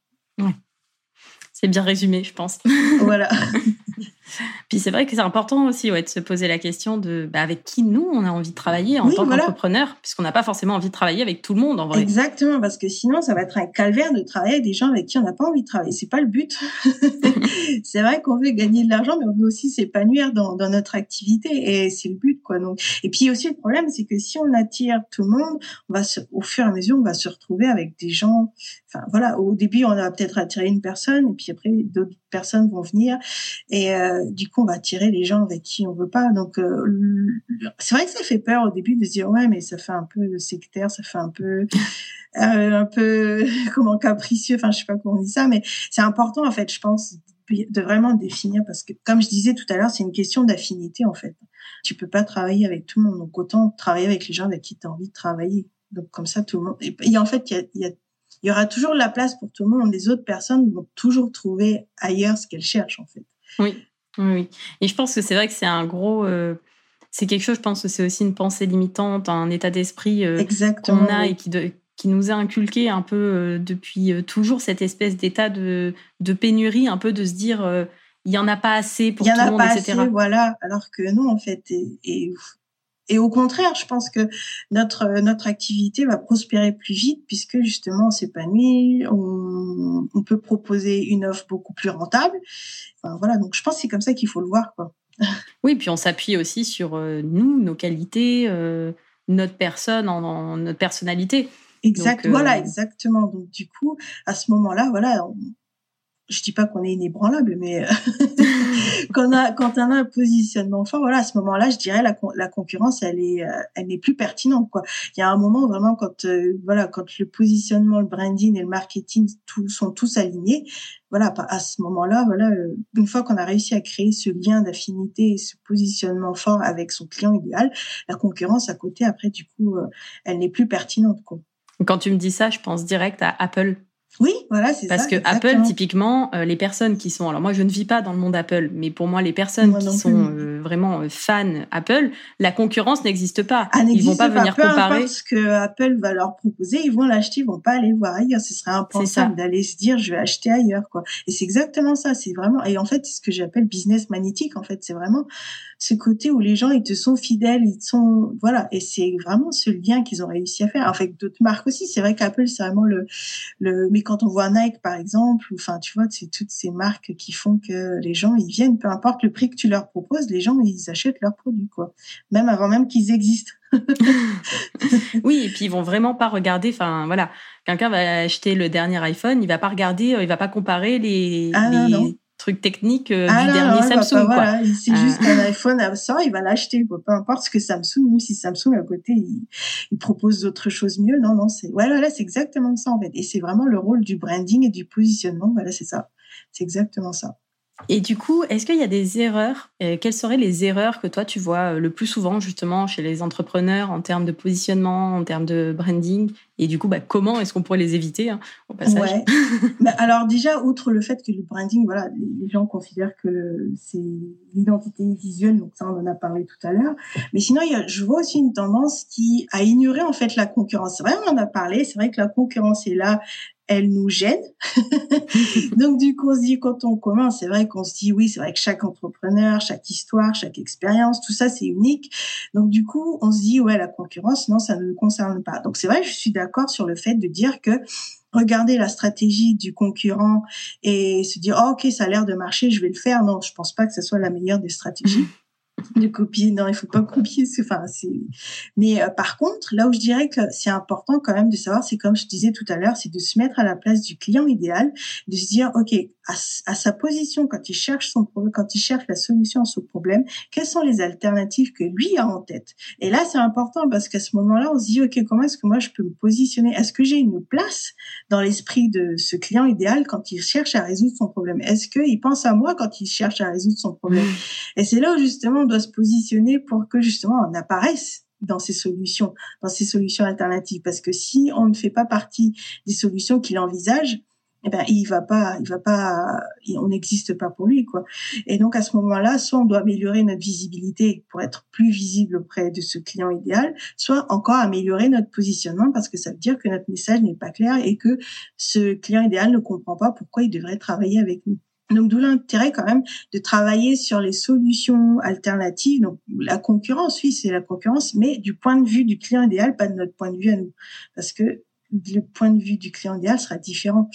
C'est bien résumé, je pense.
voilà. <laughs>
Puis c'est vrai que c'est important aussi ouais, de se poser la question de bah, avec qui nous on a envie de travailler en tant qu'entrepreneur, puisqu'on n'a pas forcément envie de travailler avec tout le monde en vrai.
Exactement, parce que sinon ça va être un calvaire de travailler avec des gens avec qui on n'a pas envie de travailler. C'est pas le but. <laughs> c'est vrai qu'on veut gagner de l'argent, mais on veut aussi s'épanouir dans, dans, notre activité et c'est le but quoi. Donc et puis aussi le problème c'est que si on attire tout le monde, on va se, au fur et à mesure on va se retrouver avec des gens. Enfin voilà, au début on va peut-être attirer une personne et puis après d'autres personnes vont venir et euh, du coup on va attirer les gens avec qui on veut pas. Donc euh, c'est vrai que ça fait peur au début de se dire ouais mais ça fait un peu sectaire, ça fait un peu euh, un peu <laughs> comment capricieux. Enfin je sais pas comment on dit ça, mais c'est important en fait je pense de vraiment définir parce que comme je disais tout à l'heure c'est une question d'affinité en fait. Tu peux pas travailler avec tout le monde donc autant travailler avec les gens avec qui tu as envie de travailler. Donc comme ça tout le monde. Et, en fait il y a, il y aura toujours la place pour tout le monde. Les autres personnes vont toujours trouver ailleurs ce qu'elles cherchent, en fait.
Oui, oui. Et je pense que c'est vrai que c'est un gros. Euh, c'est quelque chose, je pense que c'est aussi une pensée limitante, un état d'esprit euh, qu'on a et qui, qui nous a inculqué un peu euh, depuis toujours cette espèce d'état de, de, pénurie, un peu de se dire il n'y en a pas assez pour tout le monde, etc. Assez,
voilà, alors que nous, en fait, et, et au contraire, je pense que notre notre activité va prospérer plus vite puisque justement on s'épanouit, on, on, peut proposer une offre beaucoup plus rentable. Enfin, voilà, donc je pense que c'est comme ça qu'il faut le voir, quoi.
Oui, puis on s'appuie aussi sur euh, nous, nos qualités, euh, notre personne, en, notre personnalité.
Exact, voilà, euh, exactement. Donc du coup, à ce moment-là, voilà, on, je dis pas qu'on est inébranlable, mais euh, <laughs> <laughs> quand, on a, quand on a un positionnement fort, voilà, à ce moment-là, je dirais la, la concurrence, elle est, euh, elle n'est plus pertinente, quoi. Il y a un moment vraiment quand, euh, voilà, quand le positionnement, le branding et le marketing tout, sont tous alignés, voilà, à ce moment-là, voilà, une fois qu'on a réussi à créer ce lien d'affinité et ce positionnement fort avec son client idéal, la concurrence à côté, après, du coup, elle n'est plus pertinente, quoi.
Quand tu me dis ça, je pense direct à Apple
Oui, voilà, c'est
ça. Parce que Apple, typiquement, euh, les personnes qui sont, alors moi je ne vis pas dans le monde Apple, mais pour moi les personnes qui sont euh, vraiment euh, fans Apple, la concurrence n'existe pas.
Ah, ils vont pas, venir comparer. ce que Apple va leur proposer, ils vont l'acheter, ils vont pas aller voir ailleurs. Ce serait impensable d'aller se dire je vais acheter ailleurs, quoi. Et c'est exactement ça. C'est vraiment, et en fait, c'est ce que j'appelle business magnétique. En fait, c'est vraiment ce côté où les gens ils te sont fidèles, ils sont voilà, et c'est vraiment ce lien qu'ils ont réussi à faire. Avec d'autres marques aussi, c'est vrai qu'Apple c'est vraiment le le mais quand on voit Nike par exemple, enfin tu vois, c'est toutes ces marques qui font que les gens ils viennent, peu importe le prix que tu leur proposes, les gens ils achètent leurs produits quoi, même avant même qu'ils existent. <laughs>
oui, et puis ils vont vraiment pas regarder. Enfin voilà, quelqu'un va acheter le dernier iPhone, il va pas regarder, euh, il va pas comparer les,
ah,
les trucs techniques euh, ah du dernier Samsung. Voilà,
c'est juste euh. qu'un iPhone sort, il va l'acheter. Peu importe ce que Samsung, même si Samsung à côté il, il propose d'autres choses mieux. Non, non, c'est ouais, voilà, c'est exactement ça en fait. Et c'est vraiment le rôle du branding et du positionnement. Voilà, c'est ça. C'est exactement ça.
Et du coup, est-ce qu'il y a des erreurs euh, Quelles seraient les erreurs que toi tu vois euh, le plus souvent justement chez les entrepreneurs en termes de positionnement, en termes de branding? Et du coup, bah, comment est-ce qu'on pourrait les éviter hein, au passage?
Ouais. <laughs> Alors déjà, outre le fait que le branding, voilà, les gens considèrent que c'est l'identité visuelle, donc ça on en a parlé tout à l'heure. Mais sinon, il y a, je vois aussi une tendance qui a ignoré en fait la concurrence. C'est vrai, on en a parlé. C'est vrai que la concurrence est là, elle nous gêne. <laughs> Donc du coup, on se dit quand on commence, c'est vrai qu'on se dit oui, c'est vrai que chaque entrepreneur, chaque histoire, chaque expérience, tout ça c'est unique. Donc du coup, on se dit ouais, la concurrence, non, ça ne nous concerne pas. Donc c'est vrai, je suis d'accord sur le fait de dire que regarder la stratégie du concurrent et se dire oh, ok, ça a l'air de marcher, je vais le faire. Non, je pense pas que ce soit la meilleure des stratégies de copier. Non, il faut pas copier. Enfin, c'est. Mais euh, par contre, là où je dirais que c'est important quand même de savoir, c'est comme je disais tout à l'heure, c'est de se mettre à la place du client idéal, de se dire, ok, à, à, sa position quand il cherche son problème, quand il cherche la solution à son problème, quelles sont les alternatives que lui a en tête? Et là, c'est important parce qu'à ce moment-là, on se dit, ok, comment est-ce que moi je peux me positionner? Est-ce que j'ai une place dans l'esprit de ce client idéal quand il cherche à résoudre son problème? Est-ce qu'il pense à moi quand il cherche à résoudre son problème? Et c'est là où justement on doit se positionner pour que justement on apparaisse dans ces solutions, dans ces solutions alternatives. Parce que si on ne fait pas partie des solutions qu'il envisage, eh ben il va pas, il va pas, on n'existe pas pour lui quoi. Et donc à ce moment-là, soit on doit améliorer notre visibilité pour être plus visible auprès de ce client idéal, soit encore améliorer notre positionnement parce que ça veut dire que notre message n'est pas clair et que ce client idéal ne comprend pas pourquoi il devrait travailler avec nous. Donc d'où l'intérêt quand même de travailler sur les solutions alternatives. Donc la concurrence, oui, c'est la concurrence, mais du point de vue du client idéal, pas de notre point de vue à nous, parce que le point de vue du client idéal sera différent.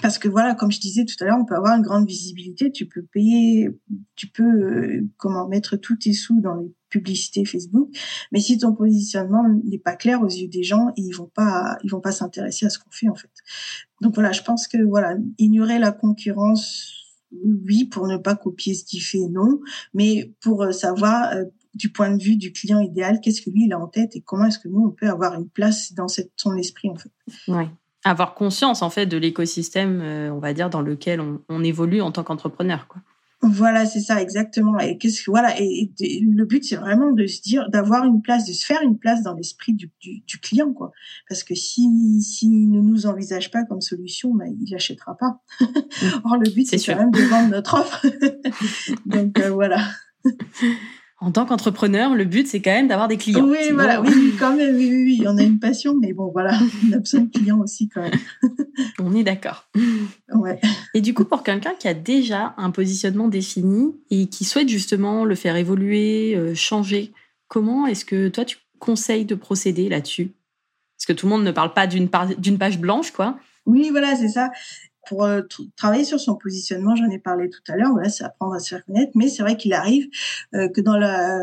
Parce que voilà, comme je disais tout à l'heure, on peut avoir une grande visibilité, tu peux payer, tu peux euh, comment mettre tous tes sous dans les publicités Facebook, mais si ton positionnement n'est pas clair aux yeux des gens, ils vont pas, ils vont pas s'intéresser à ce qu'on fait en fait. Donc voilà, je pense que voilà, ignorer la concurrence oui, pour ne pas copier ce qu'il fait, non, mais pour euh, savoir euh, du point de vue du client idéal, qu'est-ce que lui il a en tête et comment est-ce que nous on peut avoir une place dans cette, son esprit en fait.
Ouais. Avoir conscience en fait de l'écosystème, euh, on va dire, dans lequel on, on évolue en tant qu'entrepreneur, quoi.
Voilà, c'est ça exactement. Et qu'est-ce que voilà et, le but c'est vraiment de se dire d'avoir une place, de se faire une place dans l'esprit du, du, du, client quoi. Parce que si s'il ne nous envisage pas comme solution, ben, il n'achètera pas. <laughs> Or le but c'est quand même de vendre notre offre. <laughs> Donc euh, voilà. <laughs>
en tant qu'entrepreneur, le but, c'est quand même d'avoir des clients.
Oui, voilà, oui, quand même, oui, oui, oui, on a une passion, mais bon, voilà, on a besoin de clients aussi quand même. <laughs>
on est d'accord.
Ouais.
Et du coup, pour quelqu'un qui a déjà un positionnement défini et qui souhaite justement le faire évoluer, euh, changer, comment est-ce que toi, tu conseilles de procéder là-dessus? Parce que tout le monde ne parle pas d'une page blanche, quoi.
Oui, voilà, c'est ça pour euh, travailler sur son positionnement, j'en ai parlé tout à l'heure, voilà, c'est apprendre à se faire connaître, mais c'est vrai qu'il arrive euh, que dans la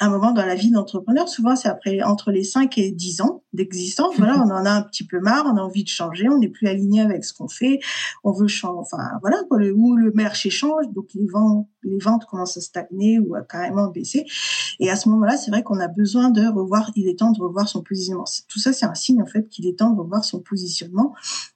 un moment dans la vie d'entrepreneur, souvent c'est après entre les 5 et 10 ans d'existence. Voilà, on en a un petit peu marre, on a envie de changer, on n'est plus aligné avec ce qu'on fait, on veut changer, enfin voilà, quoi, le, où le marché change, donc les ventes, les ventes commencent à stagner ou à carrément baisser. Et à ce moment-là, c'est vrai qu'on a besoin de revoir, il est temps de revoir son positionnement. Tout ça, c'est un signe en fait qu'il est temps de revoir son positionnement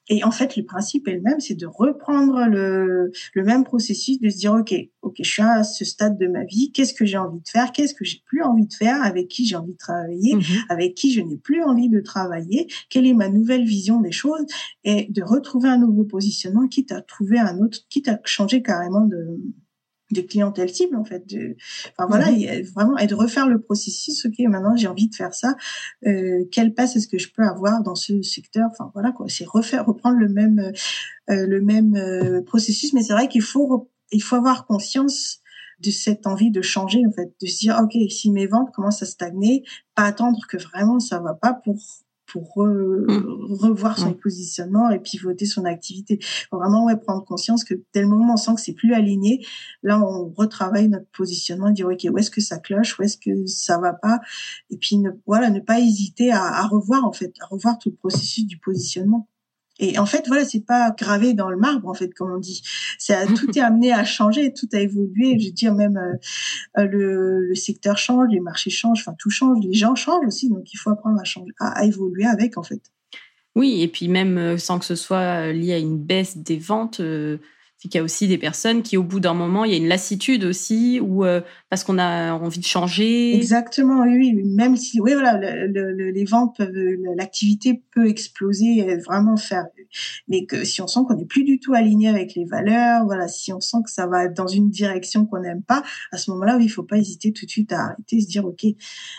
Et en fait, le principe est le même, c'est de reprendre le, le même processus, de se dire, OK, OK, je suis à ce stade de ma vie, qu'est-ce que j'ai envie de faire, qu'est-ce que j'ai plus envie de faire, avec qui j'ai envie de travailler, mhm. avec qui je n'ai plus envie de travailler, quelle est ma nouvelle vision des choses, et de retrouver un nouveau positionnement, quitte à trouver un autre, quitte à changer carrément de, de clientèle cible en fait de enfin voilà mhm. vraiment et de refaire le processus ok maintenant j'ai envie de faire ça euh, quelle place est-ce que je peux avoir dans ce secteur enfin voilà quoi c'est refaire reprendre le même euh, le même euh, processus mais c'est vrai qu'il faut il faut avoir conscience de cette envie de changer en fait de se dire ok si mes ventes commencent à stagner pas attendre que vraiment ça va pas pour pour mm. revoir son positionnement et pivoter son activité. Faut vraiment ouais, prendre conscience que dès le moment où on sent que c'est plus aligné, là on retravaille notre positionnement, dire ok où est-ce que ça cloche, où est-ce que ça va pas, et puis ne, voilà ne pas hésiter à, à revoir en fait, à revoir tout le processus du positionnement. Et en fait, voilà, c'est pas gravé dans le marbre, en fait, comme on dit. Tout est amené à changer, tout a évolué. Je veux dire, même euh, le, le, secteur change, les marchés changent, enfin tout change, les gens changent aussi, donc il faut apprendre à changer, à, évoluer avec, en fait.
Oui, et puis même euh, sans que ce soit lié à une baisse des ventes. Euh, c'est qu'il y a aussi des personnes qui, au bout d'un moment, il y a une lassitude aussi, ou euh, parce qu'on a envie de changer.
Exactement, oui, oui. Même si, oui, voilà, le, le, les ventes peuvent, l'activité peut exploser, et vraiment faire, mais que si on sent qu'on n'est plus du tout aligné avec les valeurs, voilà, si on sent que ça va dans une direction qu'on n'aime pas, à ce moment-là, oui, il faut pas hésiter tout de suite à arrêter, se dire, ok,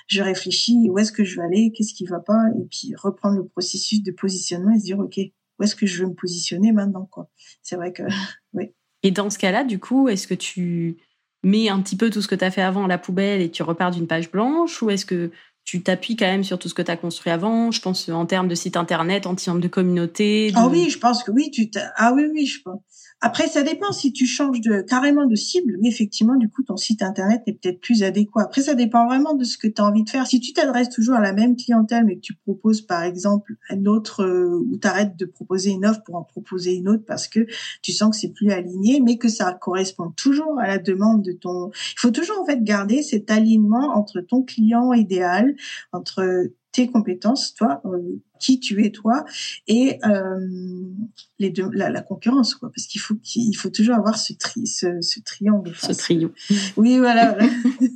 je réfléchis, où est-ce que je veux aller, qu'est-ce qui va pas, et puis reprendre le processus de positionnement et se dire, ok, où est-ce que je veux me positionner maintenant, quoi. C'est vrai que <laughs> oui.
Et dans ce cas-là, du coup, est-ce que tu mets un petit peu tout ce que tu as fait avant à la poubelle et tu repars d'une page blanche ou est-ce que tu t'appuies quand même sur tout ce que tu as construit avant? Je pense en termes de site internet, en termes de communauté.
Ah oui, je pense que oui. Tu ah oui, oui, je pense. Après, ça dépend si tu changes de carrément de cible. Oui, effectivement, du coup, ton site internet est peut-être plus adéquat. Après, ça dépend vraiment de ce que tu as envie de faire. Si tu t'adresses toujours à la même clientèle, mais que tu proposes, par exemple, un autre euh, ou t'arrêtes de proposer une offre pour en proposer une autre parce que tu sens que c'est plus aligné, mais que ça correspond toujours à la demande de ton. Il faut toujours en fait garder cet alignement entre ton client idéal, entre tes compétences, toi, euh, qui tu es toi, et euh, les deux, la, la, concurrence, quoi, parce qu'il faut qu'il faut toujours avoir ce tri, ce, ce triangle.
Ce trio. <laughs>
Oui, voilà.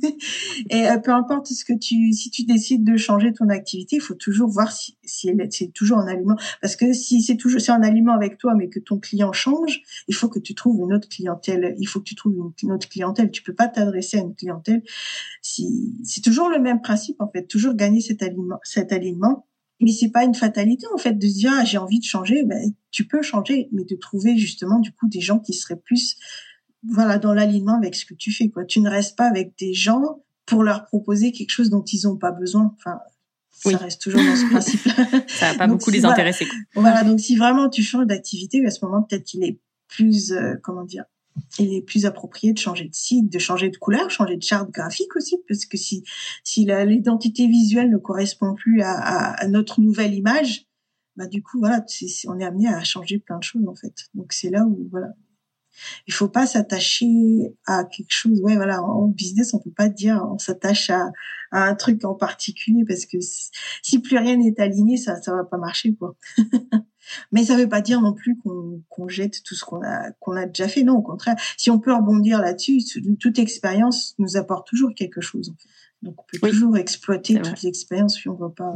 <laughs> et euh, peu importe ce que tu, si tu décides de changer ton activité, il faut toujours voir si, si elle c'est toujours en aliment, parce que si c'est toujours c'est en aliment avec toi, mais que ton client change, il faut que tu trouves une autre clientèle. Il faut que tu trouves une, une autre clientèle. Tu peux pas t'adresser à une clientèle si c'est toujours le même principe en fait, toujours gagner cet alignement cet alignement. Mais c'est pas une fatalité en fait de se dire ah, j'ai envie de changer. Ben, tu peux changer, mais de trouver justement du coup des gens qui seraient plus voilà dans l'alignement avec ce que tu fais. Quoi. Tu ne restes pas avec des gens pour leur proposer quelque chose dont ils n'ont pas besoin. Enfin, ça reste toujours dans ce principe. <laughs>
ça va pas beaucoup les intéresser.
Voilà, donc si vraiment tu changes d'activité, à ce moment peut-être qu'il est plus euh, comment dire il est plus approprié de changer de site, de changer de couleur, changer de charte graphique aussi, parce que si si l'identité visuelle ne correspond plus à, à, notre nouvelle image, bah du coup voilà, on est amené à changer plein de choses en fait. Donc c'est là où voilà, il faut pas s'attacher à quelque chose. Ouais voilà, en business on peut pas dire on s'attache à, à un truc en particulier parce que si plus rien n'est aligné, ça ça va pas marcher quoi. <laughs> Mais ça ne veut pas dire non plus qu'on jette tout ce qu'on a qu'on a déjà fait. Non, au contraire, si on peut rebondir là-dessus, toute expérience nous apporte toujours quelque chose. Donc on peut toujours exploiter toutes les expériences si on ne voit pas.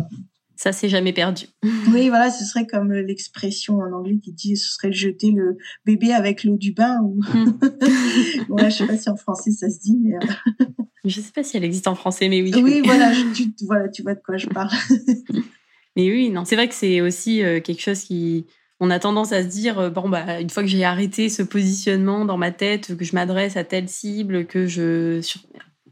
Ça, c'est jamais perdu. <laughs>
oui, voilà, ce serait comme l'expression en anglais qui dit ce serait jeter le bébé avec l'eau du bain. Ou... Hmm. <laughs> bon, là, je sais pas si en français ça se dit, mais.
Euh... <laughs> je sais pas si elle existe en français, mais oui.
Oui, voilà, tu, voilà, tu vois de quoi je parle.
Mais oui, non, c'est vrai que c'est aussi euh, quelque chose qui. On a tendance à se dire, euh, bon, bah, une fois que j'ai arrêté ce positionnement dans ma tête, que je m'adresse à telle cible, que je.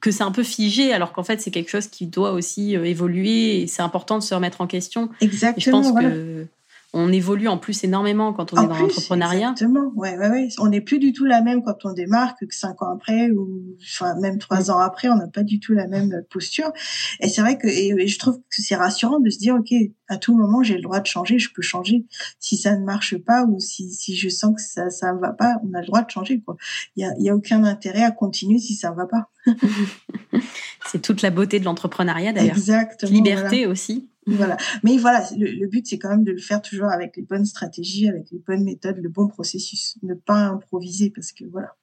que c'est un peu figé, alors qu'en fait, c'est quelque chose qui doit aussi euh, évoluer et c'est important de se remettre en question.
Exactement.
je pense que on évolue en plus énormément quand on est dans l'entrepreneuriat.
Exactement, ouais, ouais, ouais. On n'est plus du tout la même quand on démarre que cinq ans après ou enfin même trois ans après, on n'a pas du tout la même posture. Et c'est vrai que et, je trouve que c'est rassurant de se dire ok, à tout moment j'ai le droit de changer, je peux changer. Si ça ne marche pas ou si si je sens que ça ça ne va pas, on a le droit de changer quoi. Il y a il y a aucun intérêt à continuer si ça ne va pas. <laughs>
c'est toute la beauté de l'entrepreneuriat d'ailleurs.
Exactement.
Liberté aussi. <laughs>
Voilà. Mais voilà, le, but, c'est quand même de le faire toujours avec les bonnes stratégies, avec les bonnes méthodes, le bon processus. Ne pas improviser parce que voilà.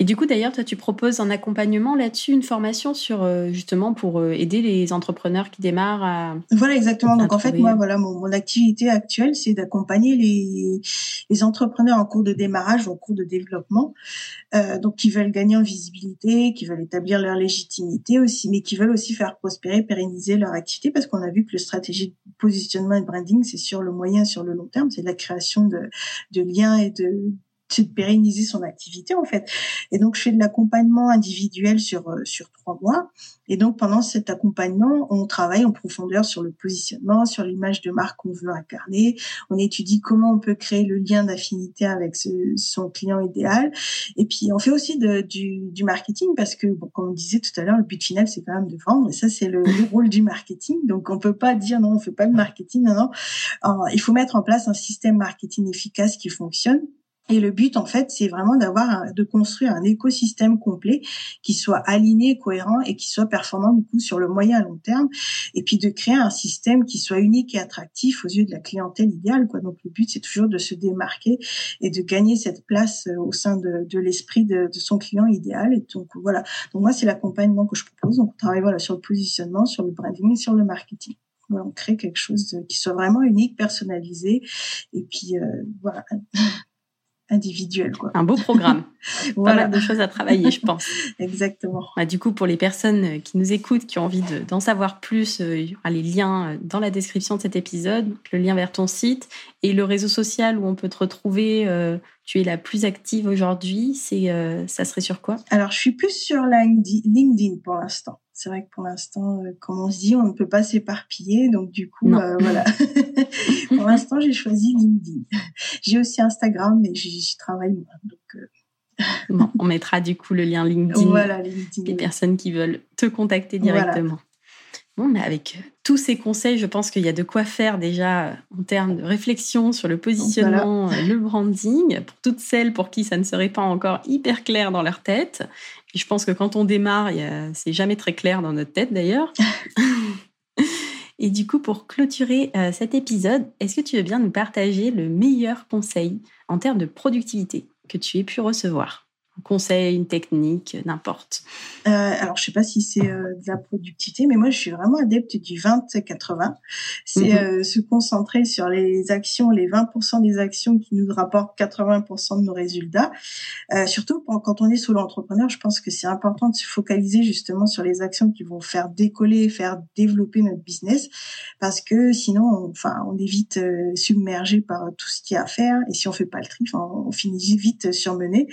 Et du coup, d'ailleurs, toi, tu proposes un accompagnement là-dessus, une formation sur euh, justement pour euh, aider les entrepreneurs qui démarrent à.
Voilà, exactement. Donc, en fait, moi, voilà, mon, activité actuelle, c'est d'accompagner les, les entrepreneurs en cours de démarrage ou en cours de développement, euh, donc qui veulent gagner en visibilité, qui veulent établir leur légitimité aussi, mais qui veulent aussi faire prospérer, pérenniser leur activité, parce qu'on a vu que le stratégie de positionnement et de branding, c'est sur le moyen, sur le long terme, c'est la création de, de liens et de de pérenniser son activité en fait. Et donc je fais de l'accompagnement individuel sur euh, sur trois mois. Et donc pendant cet accompagnement, on travaille en profondeur sur le positionnement, sur l'image de marque qu'on veut incarner. On étudie comment on peut créer le lien d'affinité avec son client idéal. Et puis on fait aussi de, du, du marketing parce que bon, comme on disait tout à l'heure, le but final c'est quand même de vendre. Et ça c'est le, rôle du marketing. Donc on peut pas dire non, on fait pas de marketing. Non, non. Alors, il faut mettre en place un système marketing efficace qui fonctionne et le but, en fait, c'est vraiment d'avoir, de construire un écosystème complet qui soit aligné, cohérent et qui soit performant du coup sur le moyen à long terme. Et puis de créer un système qui soit unique et attractif aux yeux de la clientèle idéale. Quoi. Donc le but, c'est toujours de se démarquer et de gagner cette place euh, au sein de, de l'esprit de, de, son client idéal. Et donc voilà. Donc moi, c'est l'accompagnement que je propose. Donc on travaille voilà sur le positionnement, sur le branding et sur le marketing on crée quelque chose qui soit vraiment unique, personnalisé, et puis euh, voilà, <laughs> individuel. Quoi.
Un beau programme. <laughs> <laughs> voilà. Pas mal de choses à travailler, je pense. <laughs>
Exactement.
Bah, du coup, pour les personnes euh, qui nous écoutent, qui ont envie d'en savoir plus, euh, il y aura les liens euh, dans la description de cet épisode, le lien vers ton site et le réseau social où on peut te retrouver. tu es la plus active aujourd'hui. C'est, ça serait sur quoi?
Alors, je suis plus sur LinkedIn pour l'instant c'est vrai que pour l'instant, euh, comme on se dit, on ne peut pas s'éparpiller. Donc du coup, euh, voilà. <laughs> pour l'instant, j'ai choisi LinkedIn. J'ai aussi Instagram, mais j'y travaille moins. <laughs>
Euh, on mettra du coup le lien LinkedIn. Voilà, LinkedIn. Les personnes qui veulent te contacter directement. Bon, avec tous ces conseils, je pense qu'il y a de quoi faire déjà en termes de réflexion sur le positionnement, le branding, pour toutes celles pour qui ça ne serait pas encore hyper clair dans leur tête je pense que quand on démarre, c'est jamais très clair dans notre tête d'ailleurs. <laughs> Et du coup, pour clôturer euh, cet épisode, est-ce que tu veux bien nous partager le meilleur conseil en termes de productivité? Que tu aies pu recevoir conseil, une technique, n'importe
euh, Alors, je sais pas si c'est euh, de la productivité, mais moi, je suis vraiment adepte du 20-80. C'est mhm. euh, se concentrer sur les actions, les 20% des actions qui nous rapportent 80% de nos résultats. Euh, surtout quand on est sous l'entrepreneur, je pense que c'est important de se focaliser justement sur les actions qui vont faire décoller, faire développer notre business, parce que sinon, on, enfin, on est vite euh, submergé par tout ce qu'il y a à faire, et si on fait pas le tri, on finit vite surmené.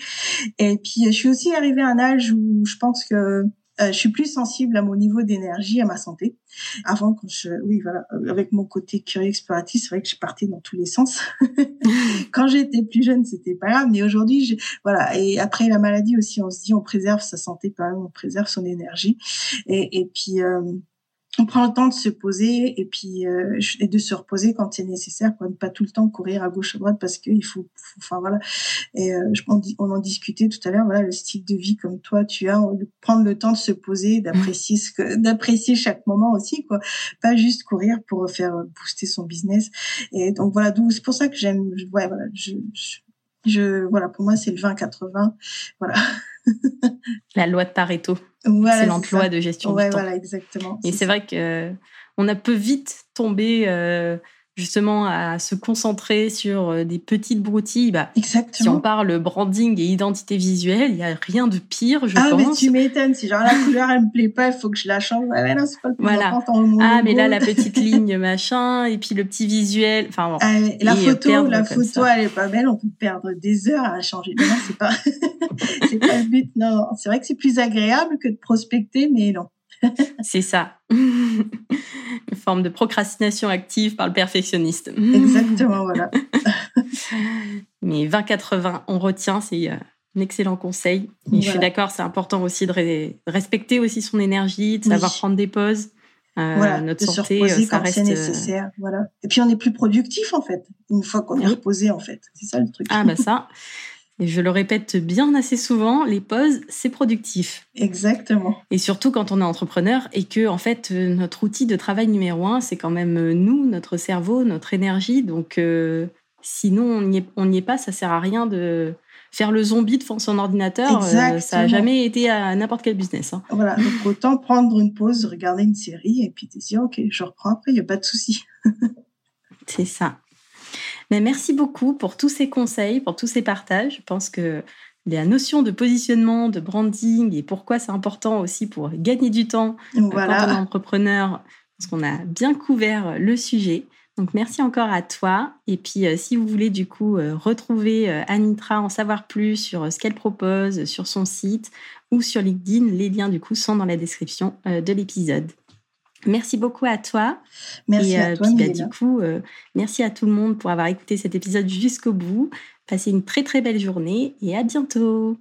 Et et puis, je suis aussi arrivée à un âge où je pense que euh, je suis plus sensible à mon niveau d'énergie, à ma santé. Avant, quand je, oui, voilà, euh, avec mon côté curieux exploratif, c'est vrai que je partais dans tous les sens. <laughs> quand j'étais plus jeune, c'était pas grave, mais aujourd'hui, voilà. Et après la maladie aussi, on se dit, on préserve sa santé quand même, on préserve son énergie. Et, et puis, euh, on prend le temps de se poser et puis euh, et de se reposer quand c'est nécessaire quoi. Ne pas tout le temps courir à gauche à droite parce qu'il faut, enfin voilà. Et euh, on, on, en discutait tout à l'heure voilà le style de vie comme toi tu as prendre le temps de se poser d'apprécier ce que <laughs> d'apprécier chaque moment aussi quoi. Pas juste courir pour faire booster son business. Et donc voilà. D'où c'est pour ça que j'aime ouais voilà je, je, voilà pour moi c'est le 20 80 voilà <laughs> <laughs>
La loi de Pareto. c'est l'emploi de gestion
du
temps.
Voilà, exactement.
Et c'est vrai que on a peu vite tombé euh, justement à se concentrer sur euh, des petites broutilles. Bah,
Exactement.
Si on parle branding et identité visuelle, il n'y a rien de pire, je
ah,
pense.
Ah, mais tu m'étonnes. Si genre la couleur, elle me plaît pas, il faut que je la change. Ouais, non, c'est pas le plus voilà.
important. ah, mais là, la petite ligne, machin, et puis le petit visuel. Enfin, bon.
Ah, la photo, la photo, elle est pas belle. On peut perdre des heures à changer. Non, c'est pas, <laughs> c'est pas le but. Non, c'est vrai que c'est plus agréable que de prospecter, mais non.
C'est ça. <laughs> Une forme de procrastination active par le perfectionniste.
Exactement, voilà. <laughs>
Mais 20-80, on retient, c'est euh, un excellent conseil. Et je suis d'accord, c'est important aussi de respecter aussi son énergie, de savoir prendre des pauses.
Euh, voilà, notre de santé, se reposer ça quand reste... c'est euh, nécessaire. Voilà. Et puis on est plus productif en fait, une fois qu'on est reposé en fait. C'est ça le truc.
Ah bah ça. <laughs> Et je le répète bien assez souvent, les pauses, c'est productif.
Exactement.
Et surtout quand on est entrepreneur et que, en fait, euh, notre outil de travail numéro un, c'est quand même euh, nous, notre cerveau, notre énergie. Donc, euh, sinon, on n'y est, pas, ça sert à rien de faire le zombie devant son ordinateur. ça n'a jamais été à n'importe quel business. Hein.
Voilà, donc autant prendre une pause, regarder une série et puis te dire, OK, je reprends après, il n'y a pas de souci.
c'est ça. Mais merci beaucoup pour tous ces conseils, pour tous ces partages. Je pense que la notion de positionnement, de branding et pourquoi c'est important aussi pour gagner du temps euh, quand on est entrepreneur, parce qu'on a bien couvert le sujet. Donc merci encore à toi. Et puis euh, si vous voulez du coup euh, retrouver Anitra, en savoir plus sur ce qu'elle propose sur son site ou sur LinkedIn, les liens du coup sont dans la description de l'épisode. Merci beaucoup à toi.
Merci à euh, toi,
bah, Du coup, euh, merci à tout le monde pour avoir écouté cet épisode jusqu'au bout. Passez une très très belle journée et à bientôt.